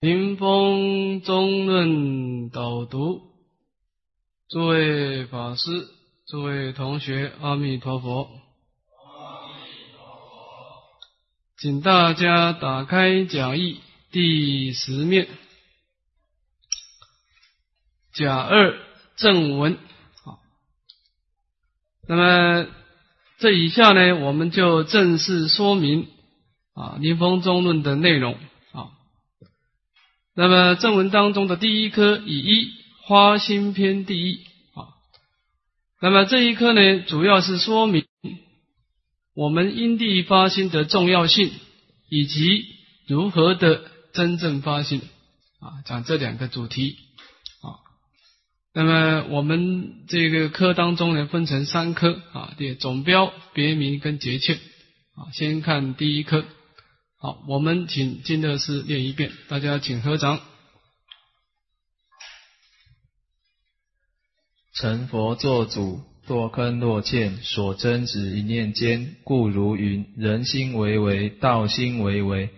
临风中论导读，诸位法师、诸位同学，阿弥陀佛！阿弥陀佛！请大家打开讲义第十面，甲二正文。好，那么这以下呢，我们就正式说明啊临风中论的内容。那么正文当中的第一科以一花心篇第一啊，那么这一科呢，主要是说明我们因地发心的重要性，以及如何的真正发心啊，讲这两个主题啊。那么我们这个科当中呢，分成三科啊，对，总标、别名跟节庆啊。先看第一科。好，我们请金乐师念一遍，大家请合掌。成佛作主，堕坑落堑，所争执一念间，故如云：人心为为，道心为为。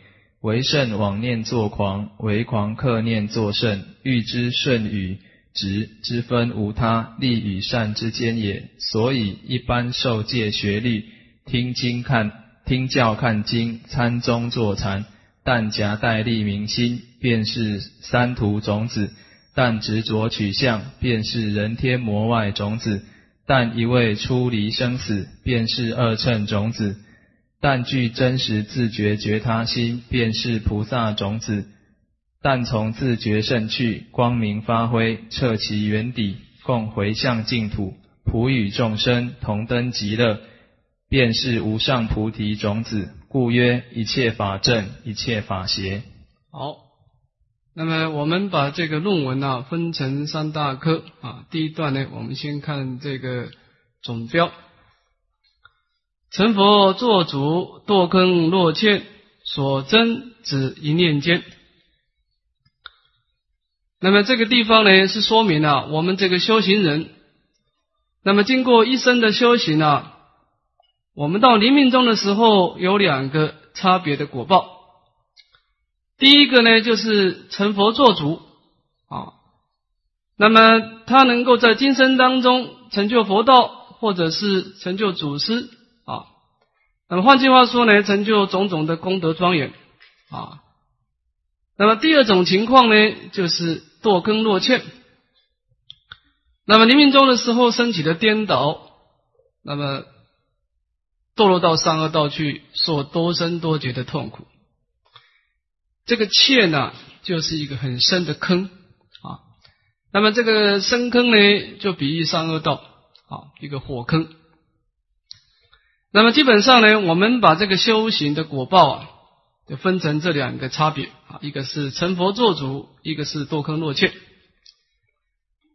为圣妄念作狂，为狂克念作圣。欲知顺与直之分无他，利与善之间也。所以一般受戒学律，听经看。听教看经，参中坐禅，但夹带利民心，便是三途种子；但执着取相，便是人天魔外种子；但一味出离生死，便是二乘种子；但具真实自觉觉他心，便是菩萨种子；但从自觉胜去，光明发挥，彻其原底，共回向净土，普与众生同登极乐。便是无上菩提种子，故曰一切法正，一切法邪。好，那么我们把这个论文呢分成三大科啊。第一段呢，我们先看这个总标：成佛作主，堕坑落堑，所争只一念间。那么这个地方呢，是说明了我们这个修行人，那么经过一生的修行啊。我们到临命终的时候，有两个差别的果报。第一个呢，就是成佛做主啊，那么他能够在今生当中成就佛道，或者是成就祖师啊。那么换句话说呢，成就种种的功德庄严啊。那么第二种情况呢，就是堕根落欠。那么临命终的时候升起的颠倒，那么。堕落到三恶道去，受多生多劫的痛苦。这个怯呢，就是一个很深的坑啊。那么这个深坑呢，就比喻三恶道啊，一个火坑。那么基本上呢，我们把这个修行的果报啊，就分成这两个差别啊，一个是成佛做主，一个是堕坑落怯。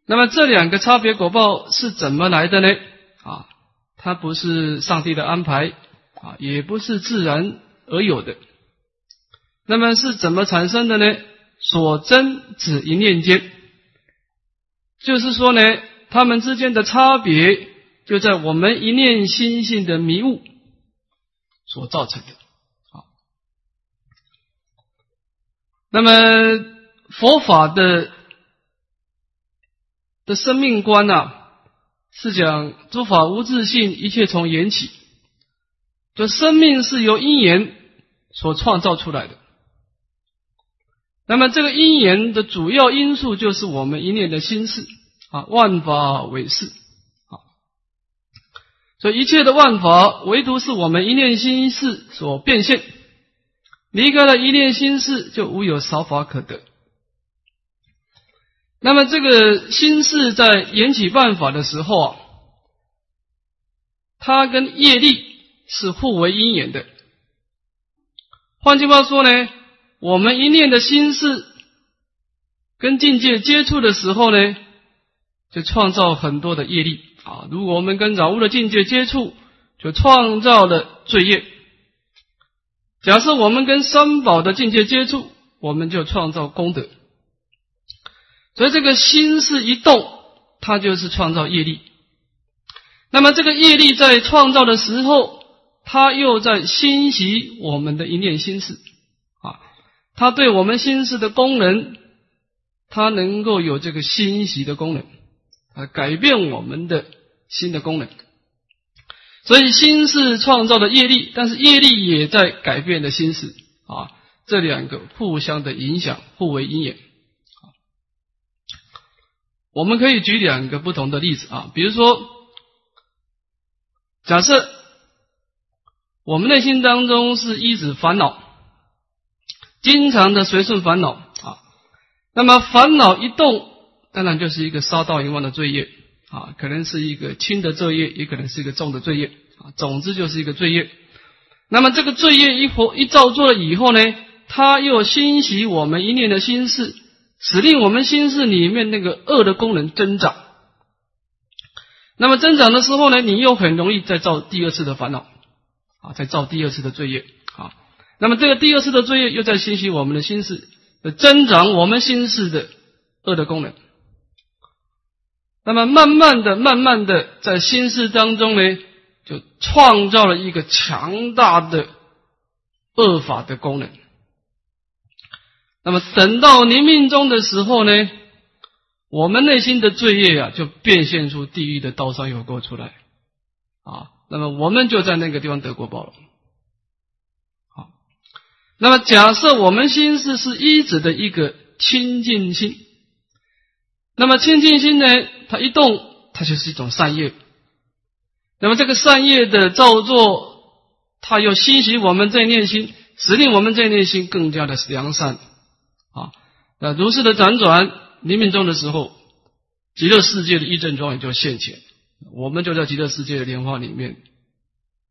那么这两个差别果报是怎么来的呢？啊？它不是上帝的安排啊，也不是自然而有的。那么是怎么产生的呢？所争指一念间，就是说呢，他们之间的差别就在我们一念心性的迷雾所造成的。啊，那么佛法的的生命观呢？是讲诸法无自性，一切从缘起。这生命是由因缘所创造出来的。那么这个因缘的主要因素就是我们一念的心事啊，万法唯是啊。所以一切的万法，唯独是我们一念心事所变现。离开了一念心事，就无有少法可得。那么这个心事在缘起办法的时候啊，它跟业力是互为因缘的。换句话说呢，我们一念的心事跟境界接触的时候呢，就创造很多的业力啊。如果我们跟染污的境界接触，就创造了罪业。假设我们跟三宝的境界接触，我们就创造功德。所以这个心是一动，它就是创造业力。那么这个业力在创造的时候，它又在欣习我们的一念心事啊。它对我们心事的功能，它能够有这个欣喜的功能，啊，改变我们的心的功能。所以心是创造的业力，但是业力也在改变的心事啊，这两个互相的影响，互为因缘。我们可以举两个不同的例子啊，比如说，假设我们内心当中是一直烦恼，经常的随顺烦恼啊，那么烦恼一动，当然就是一个杀盗淫妄的罪业啊，可能是一个轻的罪业，也可能是一个重的罪业啊，总之就是一个罪业。那么这个罪业一佛一造作了以后呢，他又欣喜我们一念的心事。使令我们心事里面那个恶的功能增长，那么增长的时候呢，你又很容易再造第二次的烦恼啊，再造第二次的罪业啊。那么这个第二次的罪业又在侵袭我们的心事，增长我们心事的恶的功能。那么慢慢的、慢慢的，在心事当中呢，就创造了一个强大的恶法的功能。那么等到临命终的时候呢，我们内心的罪业啊，就变现出地狱的刀山油锅出来啊。那么我们就在那个地方得过报了。好，那么假设我们心是是一指的一个清净心，那么清净心呢，它一动，它就是一种善业。那么这个善业的造作，它又欣喜我们这念心，使令我们这念心更加的良善。那如是的辗转，临命终的时候，极乐世界的一正庄严就现前，我们就在极乐世界的莲花里面，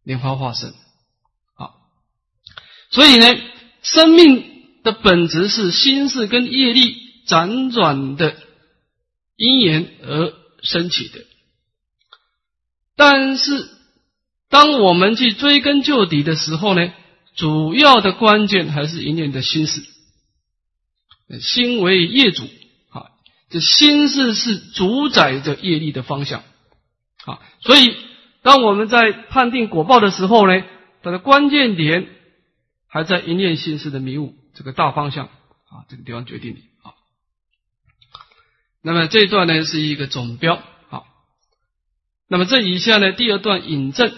莲花化身。啊，所以呢，生命的本质是心事跟业力辗转的因缘而升起的，但是当我们去追根究底的时候呢，主要的关键还是一念的心事。心为业主啊，这心是是主宰着业力的方向啊，所以当我们在判定果报的时候呢，它的关键点还在一念心事的迷雾这个大方向啊，这个地方决定的啊。那么这一段呢是一个总标啊，那么这以下呢第二段引证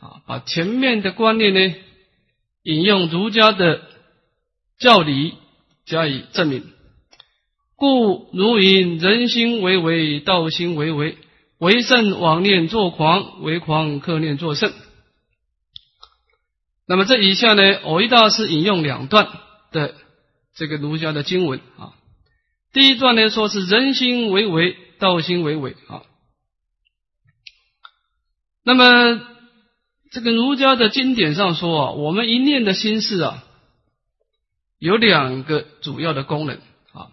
啊，把前面的观念呢引用儒家的教理。加以证明，故如云：人心为为，道心为为，为圣妄念作狂，为狂克念作圣。那么这以下呢，偶一大师引用两段的这个儒家的经文啊。第一段呢，说是人心为为，道心为为啊。那么这个儒家的经典上说啊，我们一念的心事啊。有两个主要的功能啊，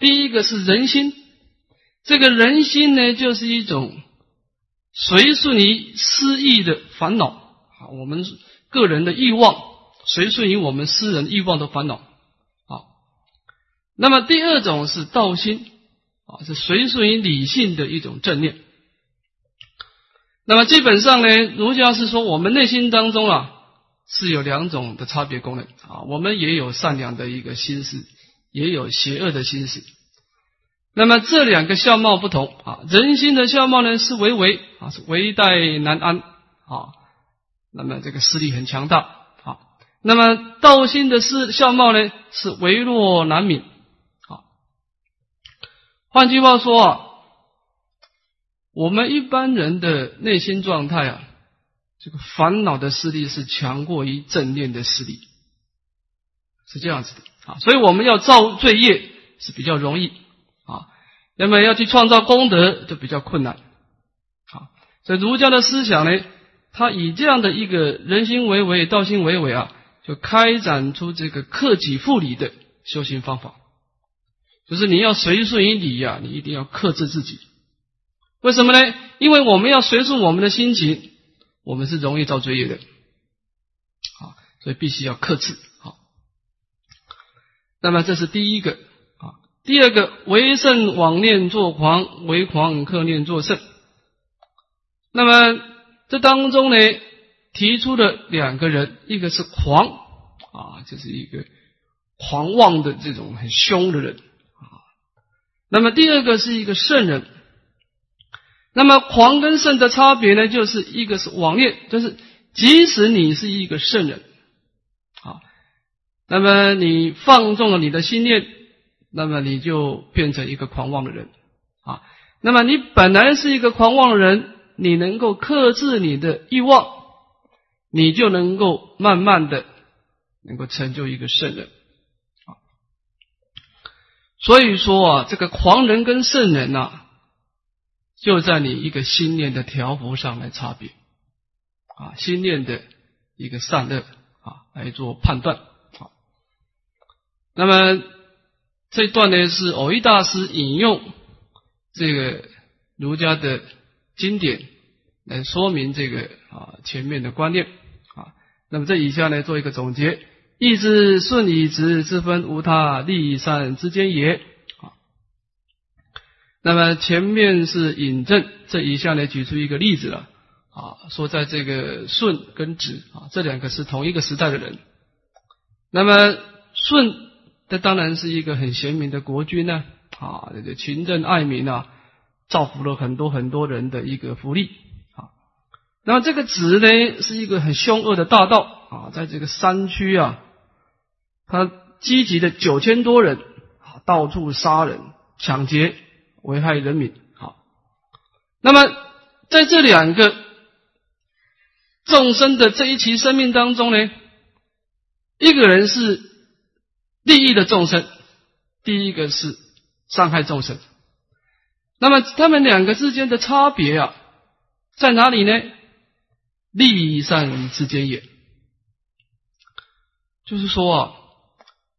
第一个是人心，这个人心呢，就是一种随顺于私意的烦恼啊，我们个人的欲望，随顺于我们私人欲望的烦恼啊。那么第二种是道心啊，是随顺于理性的一种正念。那么基本上呢，儒家是说我们内心当中啊。是有两种的差别功能啊，我们也有善良的一个心思，也有邪恶的心思。那么这两个相貌不同啊，人心的相貌呢是为为啊，是为待难安啊，那么这个势力很强大啊。那么道心的是相貌呢是为弱难泯啊。换句话说啊，我们一般人的内心状态啊。这个烦恼的势力是强过于正念的势力，是这样子的啊，所以我们要造罪业是比较容易啊，那么要去创造功德就比较困难啊。所以儒家的思想呢，他以这样的一个人心为为，道心为为啊，就开展出这个克己复礼的修行方法，就是你要随顺于礼呀，你一定要克制自己。为什么呢？因为我们要随顺我们的心情。我们是容易造罪业的，啊，所以必须要克制。好，那么这是第一个啊。第二个，为圣妄念作狂，为狂克念作圣。那么这当中呢，提出的两个人，一个是狂啊，就是一个狂妄的这种很凶的人啊。那么第二个是一个圣人。那么狂跟圣的差别呢，就是一个是妄念，就是即使你是一个圣人，啊，那么你放纵了你的心念，那么你就变成一个狂妄的人，啊，那么你本来是一个狂妄的人，你能够克制你的欲望，你就能够慢慢的能够成就一个圣人，啊，所以说啊，这个狂人跟圣人呐。就在你一个心念的条幅上来差别，啊，心念的一个善恶啊来做判断。啊。那么这一段呢是偶一大师引用这个儒家的经典来说明这个啊前面的观念啊。那么这以下呢做一个总结：义之顺以直之分，无他利善之间也。那么前面是引证，这一项呢举出一个例子了啊，说在这个舜跟子啊这两个是同一个时代的人。那么舜，这当然是一个很贤明的国君呢啊，这个勤政爱民啊，造福了很多很多人的一个福利啊。那这个子呢，是一个很凶恶的大盗啊，在这个山区啊，他积集的九千多人啊，到处杀人抢劫。危害人民，好。那么在这两个众生的这一期生命当中呢，一个人是利益的众生，第一个是伤害众生。那么他们两个之间的差别啊，在哪里呢？利益善之间也，就是说啊，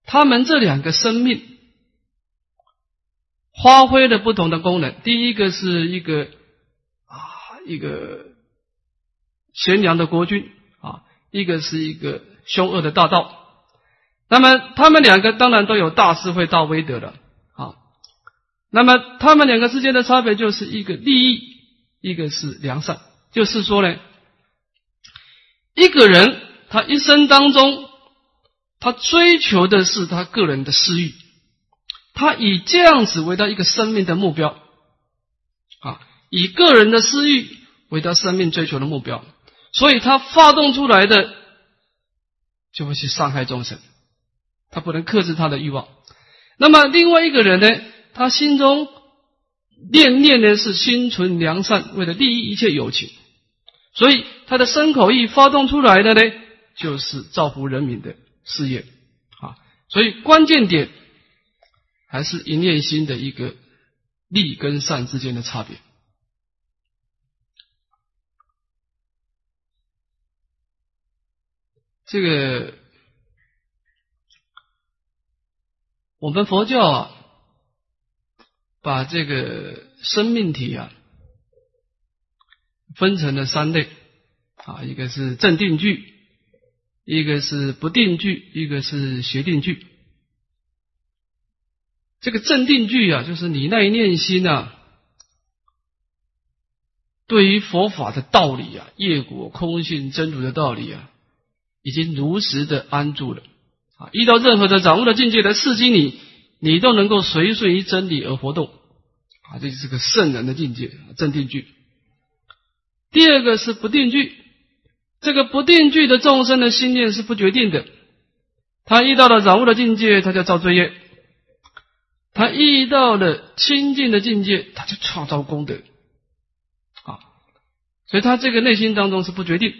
他们这两个生命。发挥了不同的功能。第一个是一个啊，一个贤良的国君啊，一个是一个凶恶的大盗。那么他们两个当然都有大智慧、大威德了啊。那么他们两个之间的差别就是一个利益，一个是良善。就是说呢，一个人他一生当中，他追求的是他个人的私欲。他以这样子为他一个生命的目标，啊，以个人的私欲为他生命追求的目标，所以他发动出来的就会去伤害众生，他不能克制他的欲望。那么另外一个人呢，他心中念念的是心存良善，为了利益一切有情，所以他的身口意发动出来的呢，就是造福人民的事业啊。所以关键点。还是一念心的一个利跟善之间的差别。这个我们佛教啊，把这个生命体啊分成了三类啊，一个是正定句，一个是不定句，一个是邪定句。这个镇定句啊，就是你那一念心啊，对于佛法的道理啊，业果空性真如的道理啊，已经如实的安住了啊。遇到任何的掌握的境界来刺激你，你都能够随顺于真理而活动啊。这就是个圣人的境界，镇定句。第二个是不定句，这个不定句的众生的心念是不决定的，他遇到了掌握的境界，他就造罪业。他遇到了清净的境界，他就创造功德啊，所以他这个内心当中是不决定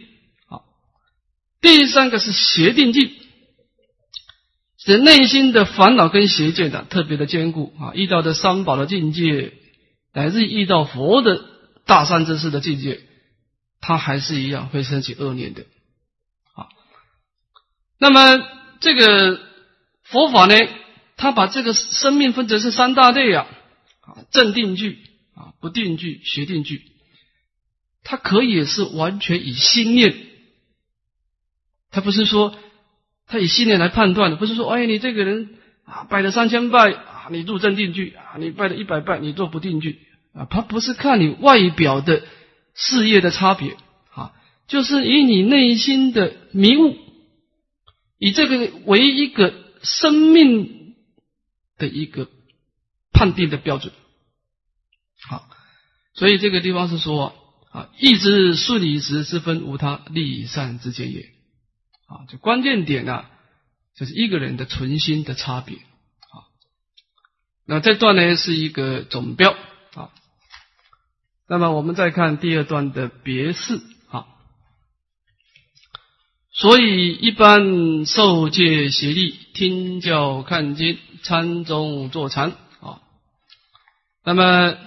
啊。第三个是邪定境，是内心的烦恼跟邪见的特别的坚固啊。遇到的三宝的境界，乃至遇到佛的大善之事的境界，他还是一样会升起恶念的啊。那么这个佛法呢？他把这个生命分成是三大类啊，啊，正定句啊，不定句、邪定句。它可以是完全以心念，他不是说他以心念来判断的，不是说哎，你这个人啊，拜了三千拜啊，你入正定句啊，你拜了一百拜，你做不定句啊，他不是看你外表的事业的差别啊，就是以你内心的迷雾，以这个为一个。生命的一个判定的标准。好，所以这个地方是说啊，意之顺理时，之分无他，利善之间也。啊，就关键点呢，就是一个人的存心的差别。啊，那这段呢是一个总标。啊，那么我们再看第二段的别事。啊所以，一般受戒协力，听教看经，参中坐禅啊。那么，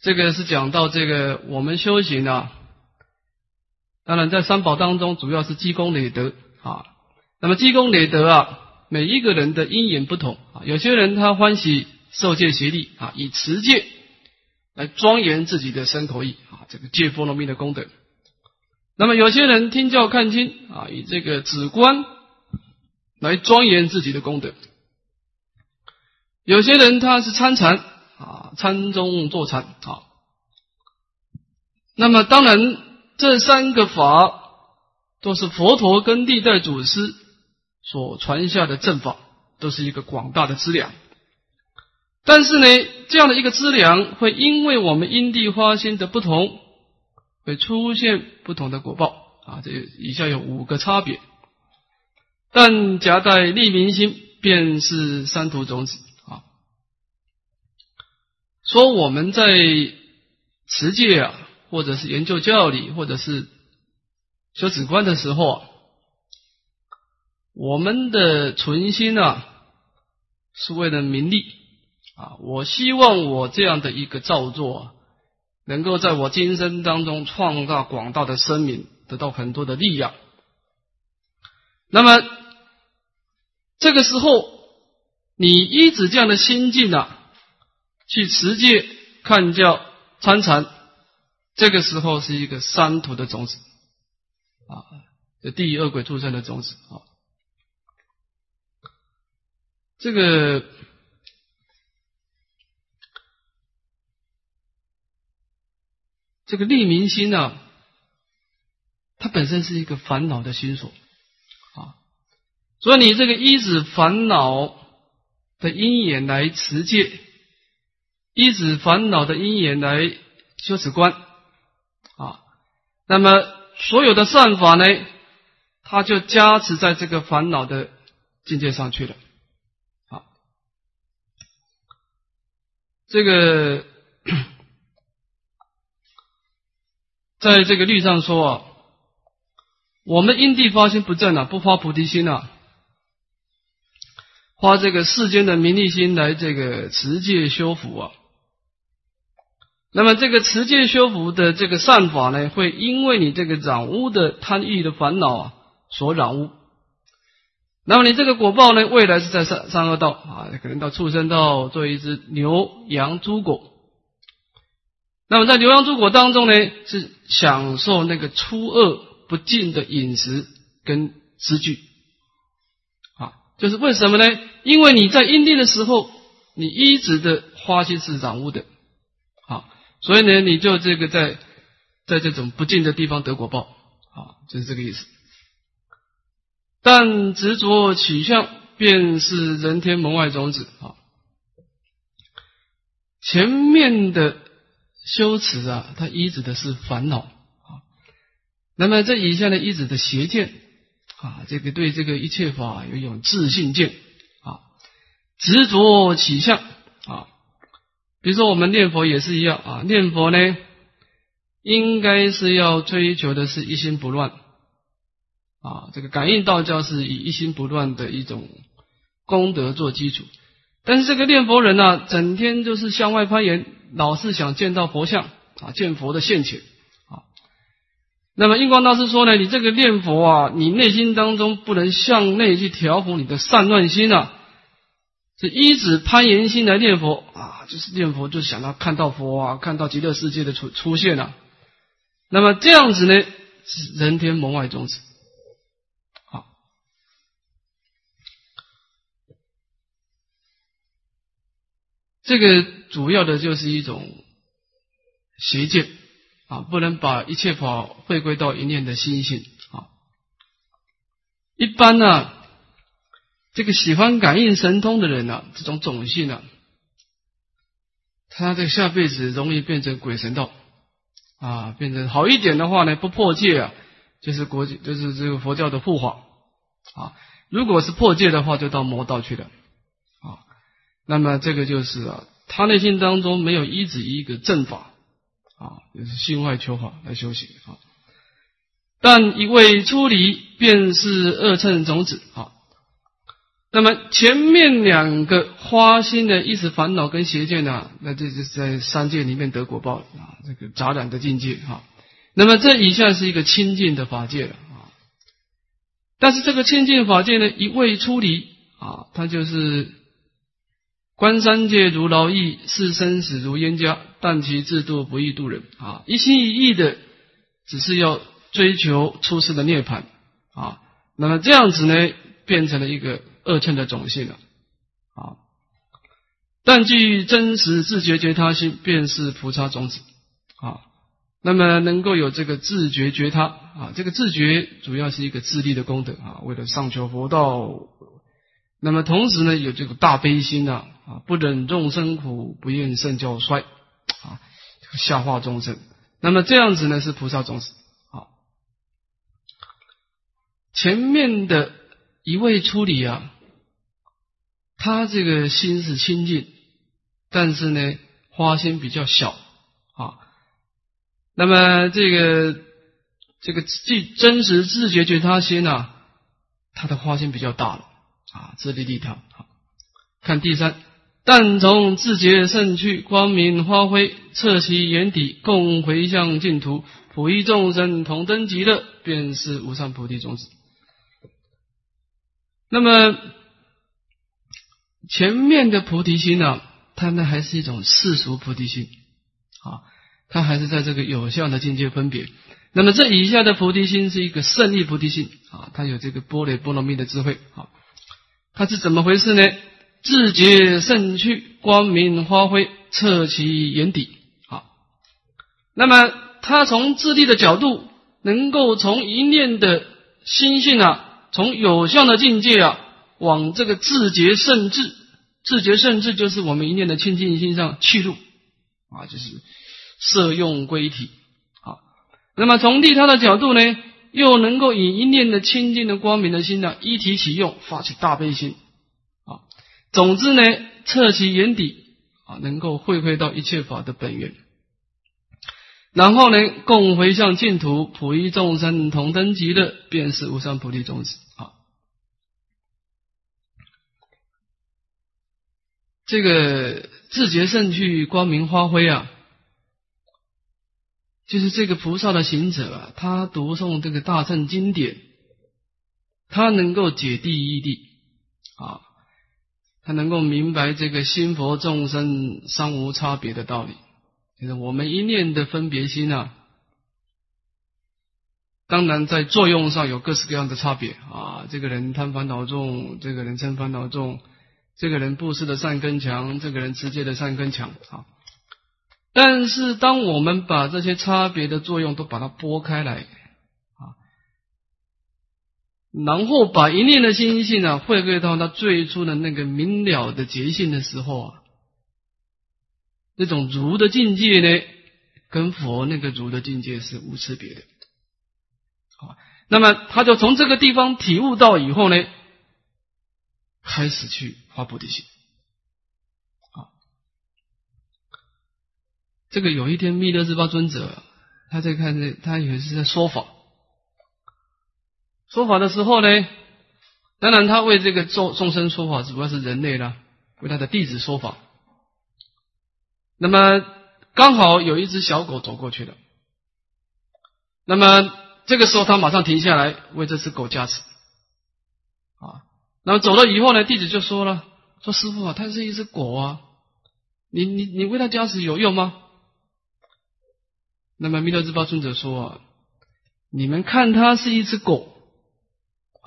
这个是讲到这个我们修行啊。当然，在三宝当中，主要是积功累德啊。那么，积功累德啊，每一个人的因缘不同啊。有些人他欢喜受戒协力啊，以持戒来庄严自己的身口意啊，这个戒波罗蜜的功德。那么有些人听教看经啊，以这个止观来庄严自己的功德；有些人他是参禅啊，参中坐禅啊。那么当然，这三个法都是佛陀跟历代祖师所传下的正法，都是一个广大的资粮。但是呢，这样的一个资粮会因为我们因地花心的不同。会出现不同的果报啊！这以下有五个差别，但夹带利民心，便是三途种子啊。说我们在持戒啊，或者是研究教理，或者是修止观的时候啊，我们的存心啊，是为了名利啊。我希望我这样的一个造作。能够在我今生当中创造广大的生命，得到很多的力量。那么这个时候，你依止这样的心境啊，去持戒、看教、参禅，这个时候是一个三途的种子啊，这地狱恶鬼畜生的种子啊，这个。这个利民心呢，它本身是一个烦恼的心所，所以你这个依止烦恼的因缘来持戒，依止烦恼的因缘来修持观啊，那么所有的善法呢，它就加持在这个烦恼的境界上去了啊，这个。在这个律上说啊，我们因地发心不正啊，不发菩提心啊，花这个世间的名利心来这个持戒修福啊。那么这个持戒修福的这个善法呢，会因为你这个染污的贪欲的烦恼啊所染污。那么你这个果报呢，未来是在三三恶道啊，可能到畜生道做一只牛羊猪狗。那么在牛羊猪狗当中呢，是享受那个粗恶不净的饮食跟诗句，就是为什么呢？因为你在阴地的时候，你一直的花心是染污的，啊，所以呢，你就这个在在这种不净的地方得果报，啊，就是这个意思。但执着取向，便是人天门外种子，啊，前面的。修持啊，它依止的是烦恼啊。那么这以下呢，依止的邪见啊，这个对这个一切法有一种自信见啊，执着起相啊。比如说我们念佛也是一样啊，念佛呢，应该是要追求的是一心不乱啊。这个感应道教是以一心不乱的一种功德做基础，但是这个念佛人呢，整天就是向外攀岩。老是想见到佛像啊，见佛的现前。那么印光大师说呢，你这个念佛啊，你内心当中不能向内去调伏你的散乱心啊，是依止攀岩心来念佛啊，就是念佛就想到看到佛啊，看到极乐世界的出出现了。那么这样子呢，是人天门外宗旨。好，这个。主要的就是一种邪见啊，不能把一切法回归到一念的心性啊。一般呢，这个喜欢感应神通的人呢，这种种性呢，他在下辈子容易变成鬼神道啊，变成好一点的话呢，不破戒啊，就是国际就是这个佛教的护法啊。如果是破戒的话，就到魔道去了啊。那么这个就是啊，他内心当中没有一指一个正法啊，就是心外求法来修行啊。但一味出离，便是恶乘种子啊。那么前面两个花心的意识烦恼跟邪见呢，那这就是在三界里面得果报啊，这个杂染的境界哈。那么这以下是一个清净的法界了啊。但是这个清净法界呢，一味出离啊，它就是观三界如劳役，视生死如冤家，但其制度不易度人啊，一心一意的只是要。追求出世的涅槃啊，那么这样子呢，变成了一个恶称的种性了啊。但具真实自觉觉他心，便是菩萨种子啊。那么能够有这个自觉觉他啊，这个自觉主要是一个自利的功德啊，为了上求佛道。那么同时呢，有这个大悲心啊啊，不忍众生苦，不愿圣教衰啊，下化众生。那么这样子呢，是菩萨种子。前面的一位出离啊，他这个心是清净，但是呢，花心比较小啊。那么这个这个既真实自觉觉他心啊，他的花心比较大了啊，自利利他。看第三，但从自觉胜去，光明发挥，彻其眼底，共回向净土，普益众生，同登极乐，便是无上菩提种子。那么前面的菩提心呢，它呢还是一种世俗菩提心啊，它还是在这个有效的境界分别。那么这以下的菩提心是一个胜利菩提心啊，它有这个波雷波罗蜜的智慧啊，它是怎么回事呢？自觉胜趣，光明发挥，彻其眼底啊。那么他从自利的角度，能够从一念的心性啊。从有相的境界啊，往这个自觉胜智，自觉胜智就是我们一念的清净心上去入啊，就是色用归体好。那么从利他的角度呢，又能够以一念的清净的光明的心呢，一体启用，发起大悲心。总之呢，彻其眼底啊，能够会会到一切法的本源。然后呢，共回向净土，普益众生，同登极乐，便是无上菩提种子啊。这个自觉胜趣，光明发挥啊，就是这个菩萨的行者啊，他读诵这个大乘经典，他能够解第一谛啊，他能够明白这个心佛众生三无差别的道理。就是我们一念的分别心啊，当然在作用上有各式各样的差别啊。这个人贪烦恼重，这个人嗔烦恼重，这个人布施的善根强，这个人持戒的善根强啊。但是当我们把这些差别的作用都把它拨开来，然后把一念的心性啊，回归到他最初的那个明了的觉性的时候啊。那种如的境界呢，跟佛那个如的境界是无差别的。好，那么他就从这个地方体悟到以后呢，开始去发菩提心。啊，这个有一天弥勒日巴尊者他在看这，他也是在说法，说法的时候呢，当然他为这个众众生说法，主要是人类啦，为他的弟子说法。那么刚好有一只小狗走过去了，那么这个时候他马上停下来为这只狗加持，啊，那么走了以后呢，弟子就说了，说师傅啊，它是一只狗啊，你你你为它加持有用吗？那么弥勒日巴尊者说，你们看它是一只狗，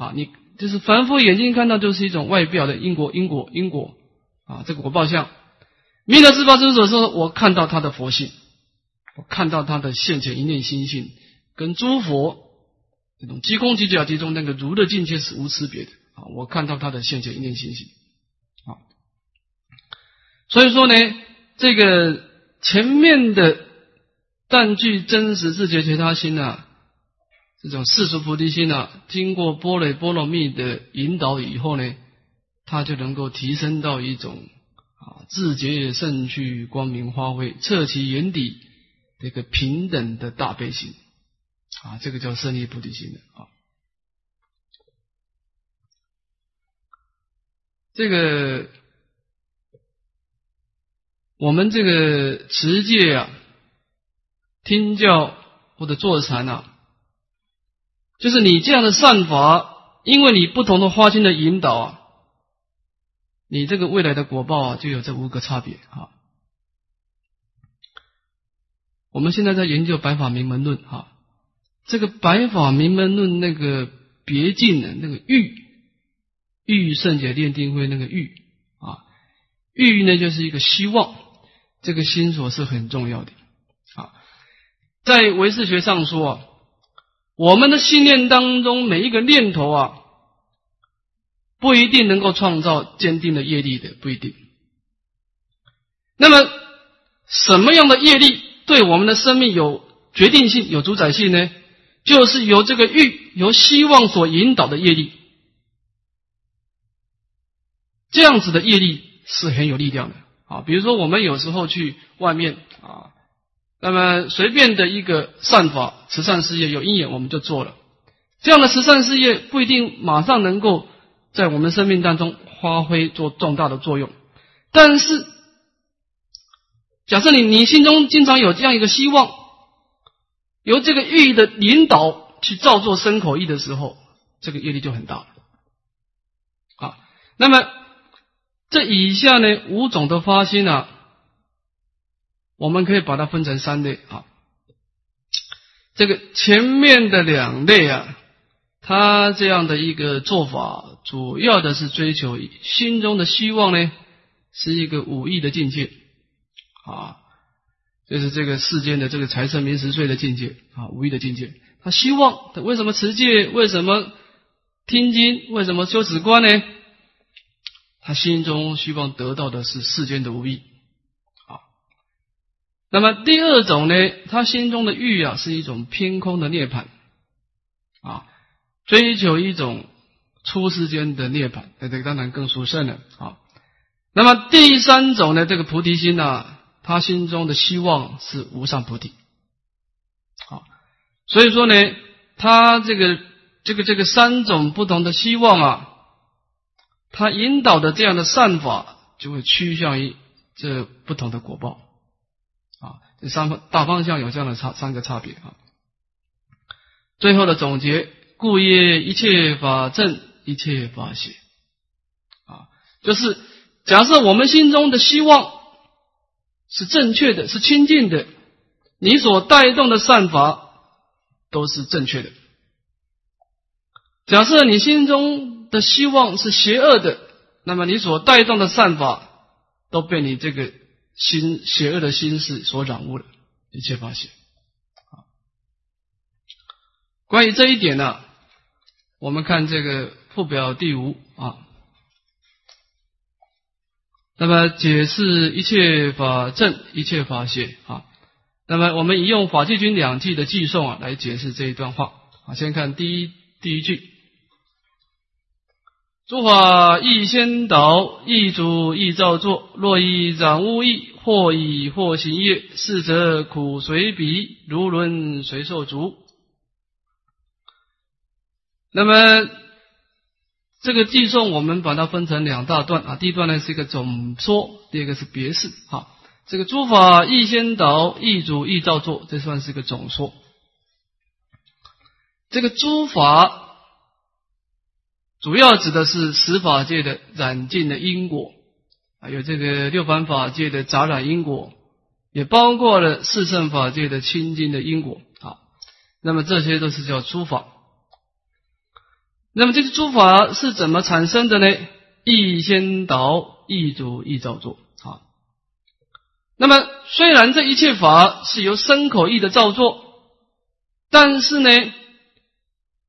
啊，你就是凡夫眼睛看到就是一种外表的因果因果因果啊，这个果报相。弥勒自发尊者说：“我看到他的佛性，我看到他的现前一念心性，跟诸佛那种即空即假即中那个如的境界是无差别的啊。我看到他的现前一念心性啊。所以说呢，这个前面的但具真实自觉觉他心啊，这种世俗菩提心啊，经过波雷波罗蜜的引导以后呢，他就能够提升到一种啊自觉胜去光明发挥彻其眼底这个平等的大悲心啊，这个叫胜利菩提心的啊。这个我们这个持戒啊，听教或者坐禅啊。就是你这样的善法，因为你不同的花心的引导啊，你这个未来的果报啊，就有这五个差别啊。我们现在在研究《白法明门论》哈，这个《白法明门论》那个别境的那个欲欲圣解炼定慧那个欲啊，欲呢就是一个希望，这个心所是很重要的啊，在唯识学上说啊。我们的信念当中每一个念头啊，不一定能够创造坚定的业力的，不一定。那么，什么样的业力对我们的生命有决定性、有主宰性呢？就是由这个欲、由希望所引导的业力，这样子的业力是很有力量的啊。比如说，我们有时候去外面啊。那么随便的一个善法、慈善事业有因缘，我们就做了。这样的慈善事业不一定马上能够在我们生命当中发挥做重大的作用，但是假设你你心中经常有这样一个希望，由这个欲的引导去造作身口意的时候，这个业力就很大了。啊，那么这以下呢五种的发心啊。我们可以把它分成三类啊，这个前面的两类啊，他这样的一个做法，主要的是追求心中的希望呢，是一个武艺的境界啊，就是这个世间的这个财色名食睡的境界啊，武艺的境界。他希望，他为什么持戒？为什么听经？为什么修止观呢？他心中希望得到的是世间的武艺。那么第二种呢，他心中的欲啊，是一种偏空的涅槃啊，追求一种出世间的涅槃，这个当然更殊胜了啊。那么第三种呢，这个菩提心呢，他心中的希望是无上菩提，好，所以说呢，他这个这个这个三种不同的希望啊，他引导的这样的善法，就会趋向于这不同的果报。啊，这三方大方向有这样的差三个差别啊。最后的总结，故业一切法正，一切法邪。啊，就是假设我们心中的希望是正确的，是清净的，你所带动的善法都是正确的。假设你心中的希望是邪恶的，那么你所带动的善法都被你这个。心邪恶的心事所染污的，一切发现。啊，关于这一点呢，我们看这个附表第五啊。那么解释一切法正，一切法邪啊。那么我们引用法纪经两句的寄颂啊，来解释这一段话啊。先看第一第一句。诸法亦先导，亦主亦造作。若以染污意，或以或行业，是则苦随彼，如轮随受足。那么这个寄颂，我们把它分成两大段啊。第一段呢是一个总说，第二个是别释。好，这个诸法亦先导，亦主亦造作，这算是一个总说。这个诸法。主要指的是十法界的染尽的因果，还有这个六凡法界的杂染因果，也包括了四圣法界的清净的因果啊。那么这些都是叫诸法。那么这个诸法是怎么产生的呢？一先导，一主，一造作啊。那么虽然这一切法是由身口意的造作，但是呢，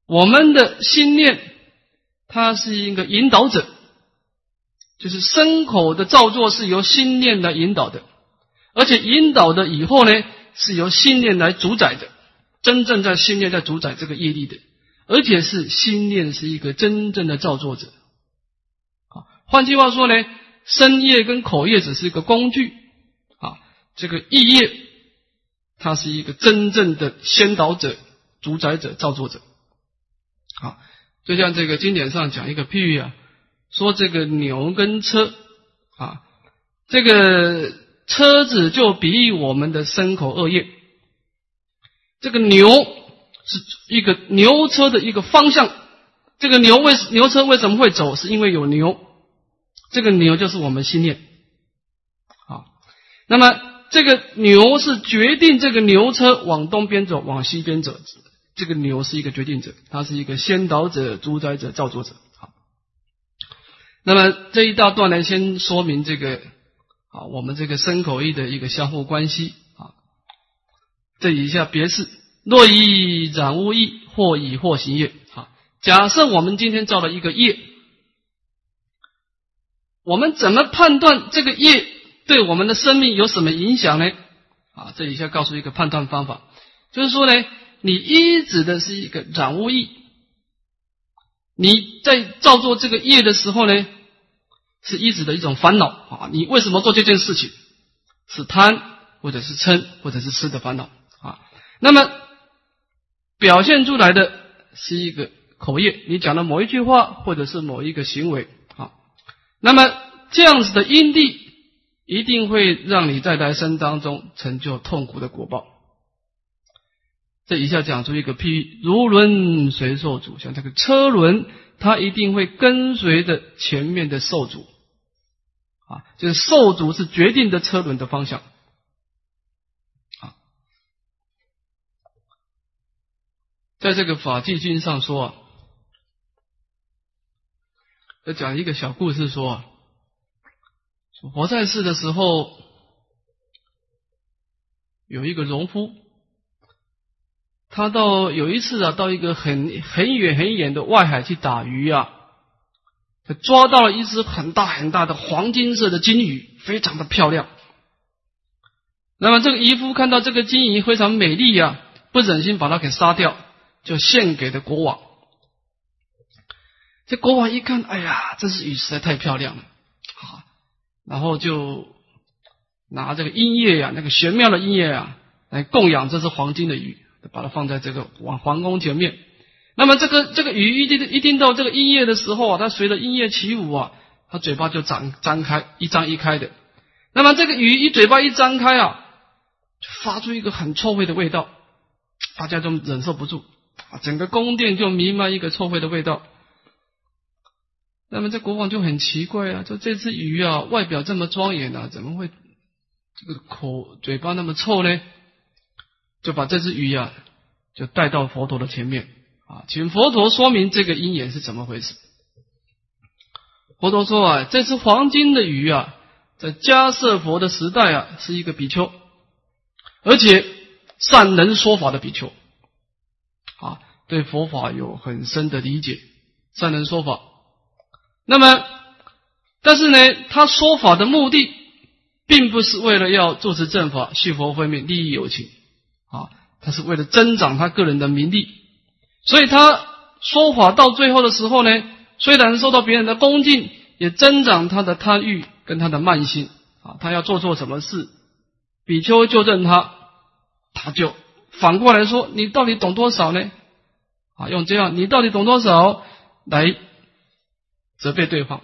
我们的心念。它是一个引导者，就是身口的造作是由心念来引导的，而且引导的以后呢，是由心念来主宰的，真正在心念在主宰这个业力的，而且是心念是一个真正的造作者。啊，换句话说呢，身业跟口业只是一个工具，啊，这个意业，它是一个真正的先导者、主宰者、造作者。好，就像这个经典上讲一个譬喻啊，说这个牛跟车啊，这个车子就比喻我们的身口恶业。这个牛是一个牛车的一个方向，这个牛为牛车为什么会走？是因为有牛，这个牛就是我们心念。啊，那么这个牛是决定这个牛车往东边走，往西边走。这个牛是一个决定者，它是一个先导者、主宰者、造作者。好，那么这一大段呢，先说明这个啊，我们这个身口意的一个相互关系啊。这以下别是：若以染污意，或以或行业。好，假设我们今天造了一个业，我们怎么判断这个业对我们的生命有什么影响呢？啊，这以下告诉一个判断方法，就是说呢。你依指的是一个染污意，你在造作这个业的时候呢，是依指的一种烦恼啊。你为什么做这件事情？是贪，或者是嗔，或者是痴的烦恼啊。那么表现出来的是一个口业，你讲的某一句话，或者是某一个行为啊。那么这样子的因地，一定会让你在来生当中成就痛苦的果报。这一下讲出一个譬喻，如轮随受主，像这个车轮，它一定会跟随着前面的受主，啊，就是受主是决定的车轮的方向，啊，在这个法纪经上说啊，要讲一个小故事，说啊，佛在世的时候，有一个农夫。他到有一次啊，到一个很很远很远的外海去打鱼啊，他抓到了一只很大很大的黄金色的金鱼，非常的漂亮。那么这个渔夫看到这个金鱼非常美丽呀，不忍心把它给杀掉，就献给了国王。这国王一看，哎呀，这只鱼实在太漂亮了，好，然后就拿这个音乐呀，那个玄妙的音乐啊，来供养这只黄金的鱼。把它放在这个皇皇宫前面，那么这个这个鱼一定一定到这个音乐的时候啊，它随着音乐起舞啊，它嘴巴就张张开一张一开的。那么这个鱼一嘴巴一张开啊，发出一个很臭味的味道，大家都忍受不住啊，整个宫殿就弥漫一个臭味的味道。那么这国王就很奇怪啊，就这只鱼啊，外表这么庄严啊，怎么会这个口嘴巴那么臭呢？就把这只鱼啊，就带到佛陀的前面啊，请佛陀说明这个因缘是怎么回事。佛陀说啊，这只黄金的鱼啊，在迦舍佛的时代啊，是一个比丘，而且善能说法的比丘啊，对佛法有很深的理解，善能说法。那么，但是呢，他说法的目的，并不是为了要做持正法、续佛慧命、利益有情。啊，他是为了增长他个人的名利，所以他说法到最后的时候呢，虽然受到别人的恭敬，也增长他的贪欲跟他的慢心啊。他要做错什么事，比丘纠正他，他就反过来说：“你到底懂多少呢？”啊，用这样“你到底懂多少”来责备对方。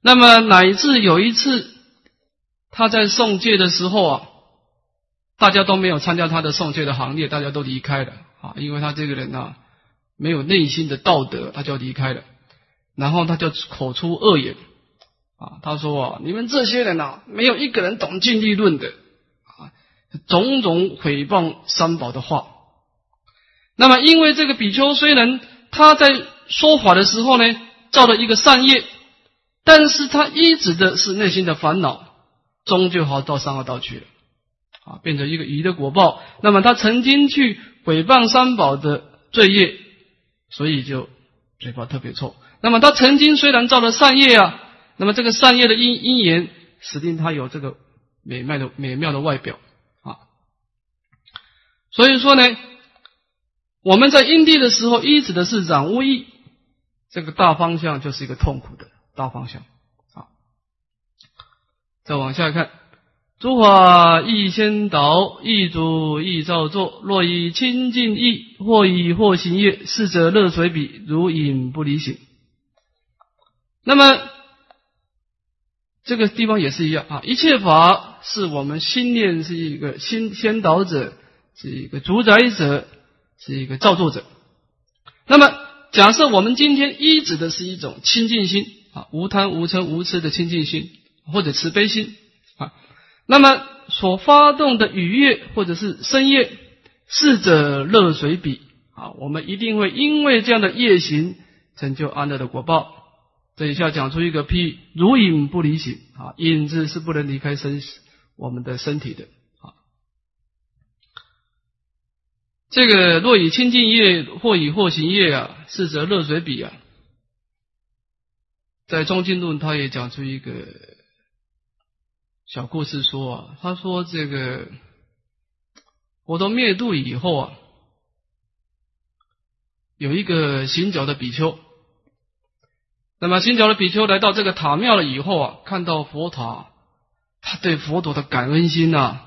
那么乃至有一次，他在送戒的时候啊。大家都没有参加他的送戒的行列，大家都离开了啊！因为他这个人呢，没有内心的道德，他就离开了。然后他就口出恶言啊，他说啊，你们这些人呐，没有一个人懂净利论的啊，种种诽谤三宝的话。那么，因为这个比丘虽然他在说法的时候呢，造了一个善业，但是他依止的是内心的烦恼，终究好到三恶道去了。啊，变成一个鱼的果报。那么他曾经去诽谤三宝的罪业，所以就嘴巴特别臭。那么他曾经虽然造了善业啊，那么这个善业的因因缘，使令他有这个美妙的美妙的外表啊。所以说呢，我们在因地的时候，依指的是染污意，这个大方向就是一个痛苦的大方向啊。再往下看。诸法亦先导，亦主亦造作。若以清净意，或以或行业，是者乐随彼，如影不离形。那么这个地方也是一样啊，一切法是我们心念是一个先先导者，是一个主宰者，是一个造作者。那么假设我们今天依止的是一种清净心啊，无贪无嗔无痴的清净心，或者慈悲心。那么所发动的雨夜或者是深夜，逝者热水比啊，我们一定会因为这样的夜行成就安乐的果报。这一下讲出一个譬，如影不离形啊，影子是不能离开身我们的身体的啊。这个若以清净业或以惑行业啊，逝者热水比啊，在中经论他也讲出一个。小故事说啊，他说这个佛陀灭度以后啊，有一个行脚的比丘，那么行脚的比丘来到这个塔庙了以后啊，看到佛塔，他对佛陀的感恩心呐，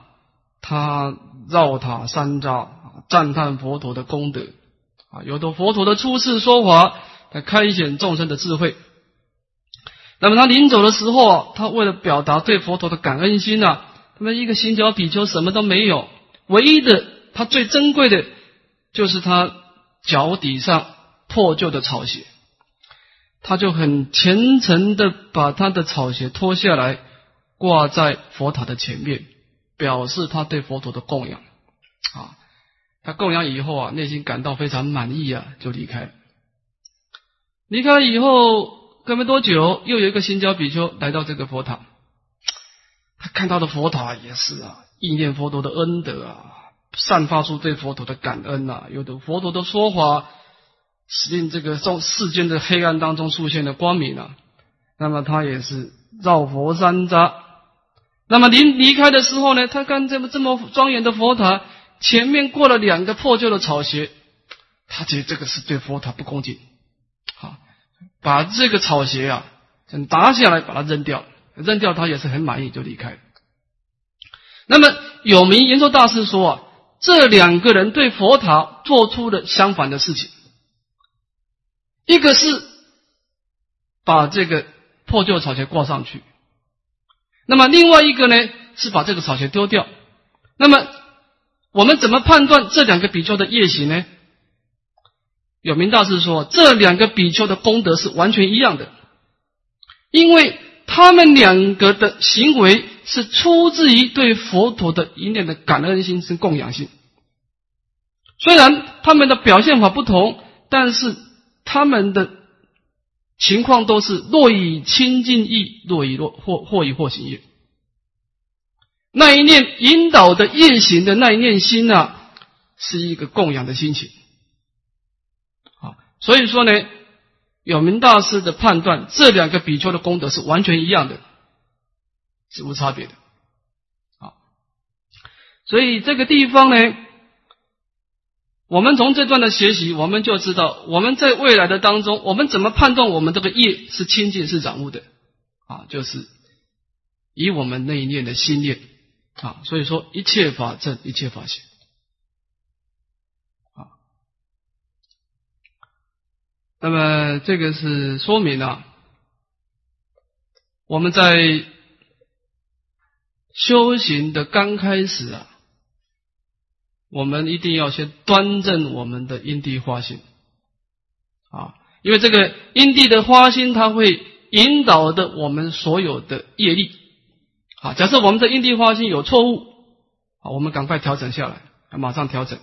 他绕塔三匝，赞叹佛陀的功德啊，有的佛陀的出世说法，来开显众生的智慧。那么他临走的时候啊，他为了表达对佛陀的感恩心啊，那么一个行脚比丘什么都没有，唯一的他最珍贵的，就是他脚底上破旧的草鞋，他就很虔诚的把他的草鞋脱下来挂在佛塔的前面，表示他对佛陀的供养啊。他供养以后啊，内心感到非常满意啊，就离开。离开以后。没多久，又有一个新教比丘来到这个佛塔，他看到的佛塔也是啊，意念佛陀的恩德啊，散发出对佛陀的感恩呐。有的佛陀的说法，使令这个众世间的黑暗当中出现了光明啊。那么他也是绕佛三匝。那么临离开的时候呢，他看这么这么庄严的佛塔前面过了两个破旧的草鞋，他觉得这个是对佛塔不恭敬。把这个草鞋啊，打下来，把它扔掉，扔掉，他也是很满意，就离开。那么有名延寿大师说啊，这两个人对佛塔做出了相反的事情，一个是把这个破旧草鞋挂上去，那么另外一个呢是把这个草鞋丢掉。那么我们怎么判断这两个比丘的业行呢？有名大师说，这两个比丘的功德是完全一样的，因为他们两个的行为是出自于对佛陀的一念的感恩心是供养心。虽然他们的表现法不同，但是他们的情况都是若以清净意，若以若或或以或行业。那一念引导的业行的那一念心呢，是一个供养的心情。所以说呢，有名大师的判断，这两个比丘的功德是完全一样的，是无差别的。好，所以这个地方呢，我们从这段的学习，我们就知道我们在未来的当中，我们怎么判断我们这个业是清净是染污的啊？就是以我们那一念的心念啊。所以说，一切法正，一切法行。那么这个是说明了我们在修行的刚开始啊，我们一定要先端正我们的因地花心啊，因为这个因地的花心，它会引导的我们所有的业力啊。假设我们的因地花心有错误啊，我们赶快调整下来，马上调整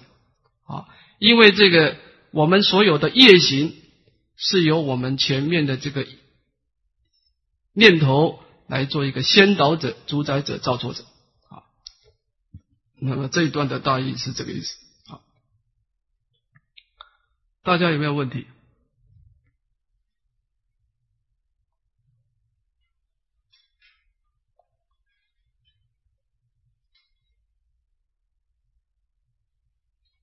啊，因为这个我们所有的业行。是由我们前面的这个念头来做一个先导者、主宰者、造作者啊。那么这一段的大意是这个意思啊。大家有没有问题？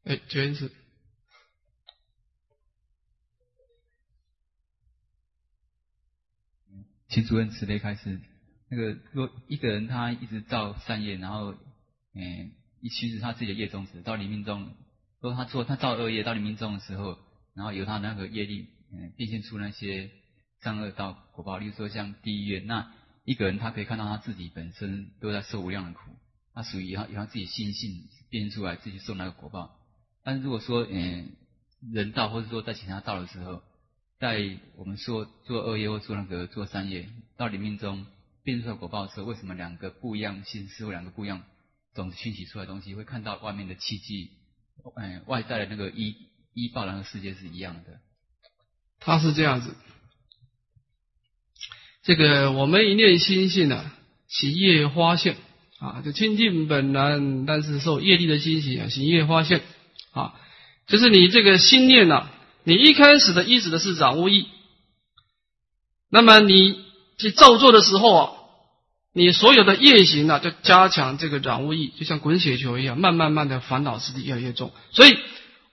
哎，卷子。请主任慈悲开始。那个，若一个人他一直造善业，然后，嗯，一其实他自己的业种子到临命中，若他做他造恶业到临命中的时候，然后由他那个业力，嗯，变现出那些善恶道果报，例如说像地狱，那一个人他可以看到他自己本身都在受无量的苦，他属于他有他自己心性变出来自己受那个果报。但是如果说，嗯，人道或者说在其他道的时候，在我们说做恶业或做那个做善业到临命中。变出果报的时候，为什么两个不一样性事或两个不一样种子熏习出来东西，会看到外面的契机，嗯，外在的那个依依报那个世界是一样的？它是这样子。这个我们一念心性啊，起业花现啊，就清净本然，但是受业力的心行啊，行业花现啊，就是你这个心念呐，你一开始的意识的是染污意，那么你。去造作的时候啊，你所有的业行啊，就加强这个染污意，就像滚雪球一样，慢慢慢的烦恼势力越来越重。所以，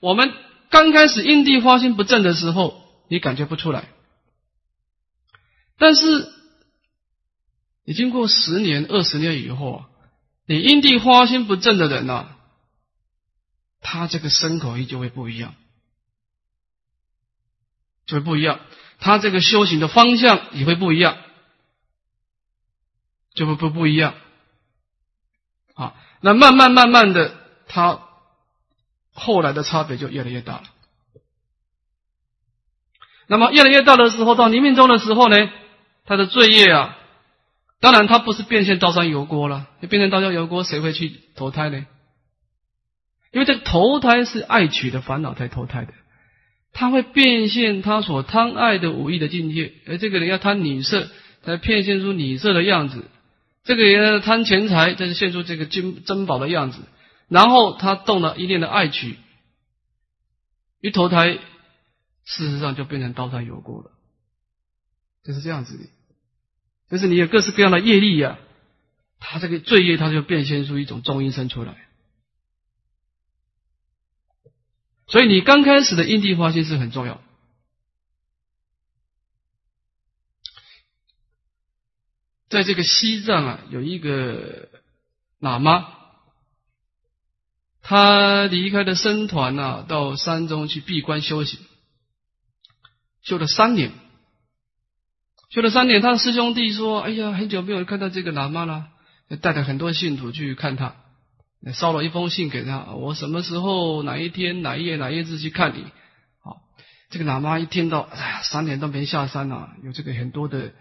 我们刚开始因地花心不正的时候，你感觉不出来。但是，你经过十年、二十年以后啊，你因地花心不正的人呢，他这个身口意就会不一样，就会不一样，他这个修行的方向也会不一样。就会不不一样，啊，那慢慢慢慢的，他后来的差别就越来越大了。那么越来越大的时候，到临命中的时候呢，他的罪业啊，当然他不是变现刀山油锅了，就变成刀山油锅，谁会去投胎呢？因为这个投胎是爱取的烦恼才投胎的，他会变现他所贪爱的武艺的境界，而这个人要贪女色，才变现出女色的样子。这个人贪钱财，这是现出这个金珍宝的样子，然后他动了一念的爱取，一投胎，事实上就变成刀山油锅了，就是这样子的。就是你有各式各样的业力呀，他这个罪业，他就变现出一种中阴身出来。所以你刚开始的因地发心是很重要。在这个西藏啊，有一个喇嘛，他离开了僧团啊，到山中去闭关修行，修了三年，修了三年。他的师兄弟说：“哎呀，很久没有看到这个喇嘛了，带着很多信徒去看他，烧了一封信给他。我什么时候、哪一天、哪一夜、哪一日去看你？”好，这个喇嘛一听到，哎呀，三年都没下山了，有这个很多的。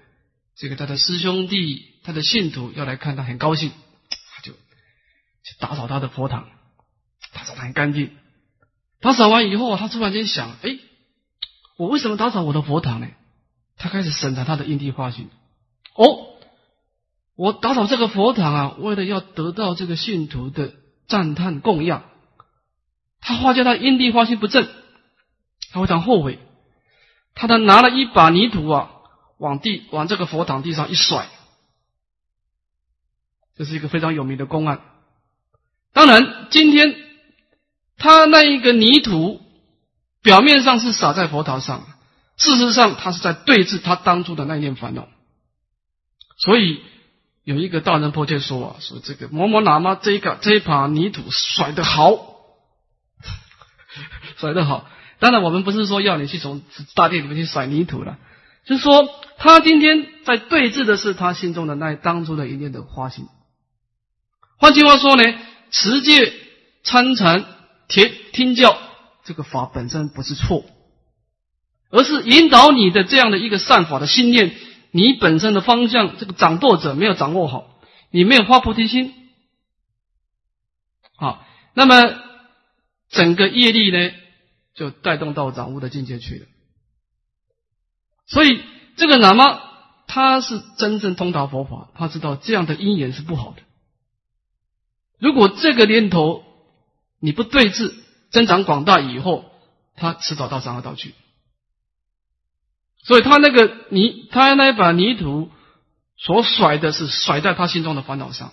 这个他的师兄弟、他的信徒要来看他，很高兴，他就去打扫他的佛堂，打扫的很干净。打扫完以后，他突然间想：哎，我为什么打扫我的佛堂呢？他开始审查他的因地化性。哦，我打扫这个佛堂啊，为了要得到这个信徒的赞叹供养。他发觉他因地花心不正，他非常后悔。他他拿了一把泥土啊。往地往这个佛堂地上一甩，这是一个非常有名的公案。当然，今天他那一个泥土表面上是洒在佛堂上，事实上他是在对峙他当初的那一念烦恼。所以有一个大人破戒说啊，说这个某某喇嘛这一个这一把泥土甩得好，甩得好。当然，我们不是说要你去从大殿里面去甩泥土了。就是说，他今天在对峙的是他心中的那当初的一念的花心。换句话说呢，持戒、参禅、听听教，这个法本身不是错，而是引导你的这样的一个善法的信念，你本身的方向，这个掌舵者没有掌握好，你没有发菩提心，好，那么整个业力呢，就带动到掌握的境界去了。所以，这个喇嘛他是真正通达佛法，他知道这样的因缘是不好的。如果这个念头你不对治，增长广大以后，他迟早到三恶道去。所以他那个泥他那把泥土所甩的是甩在他心中的烦恼上。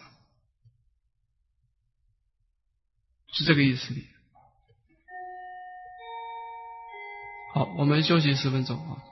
是这个意思。好我们休息十分钟啊。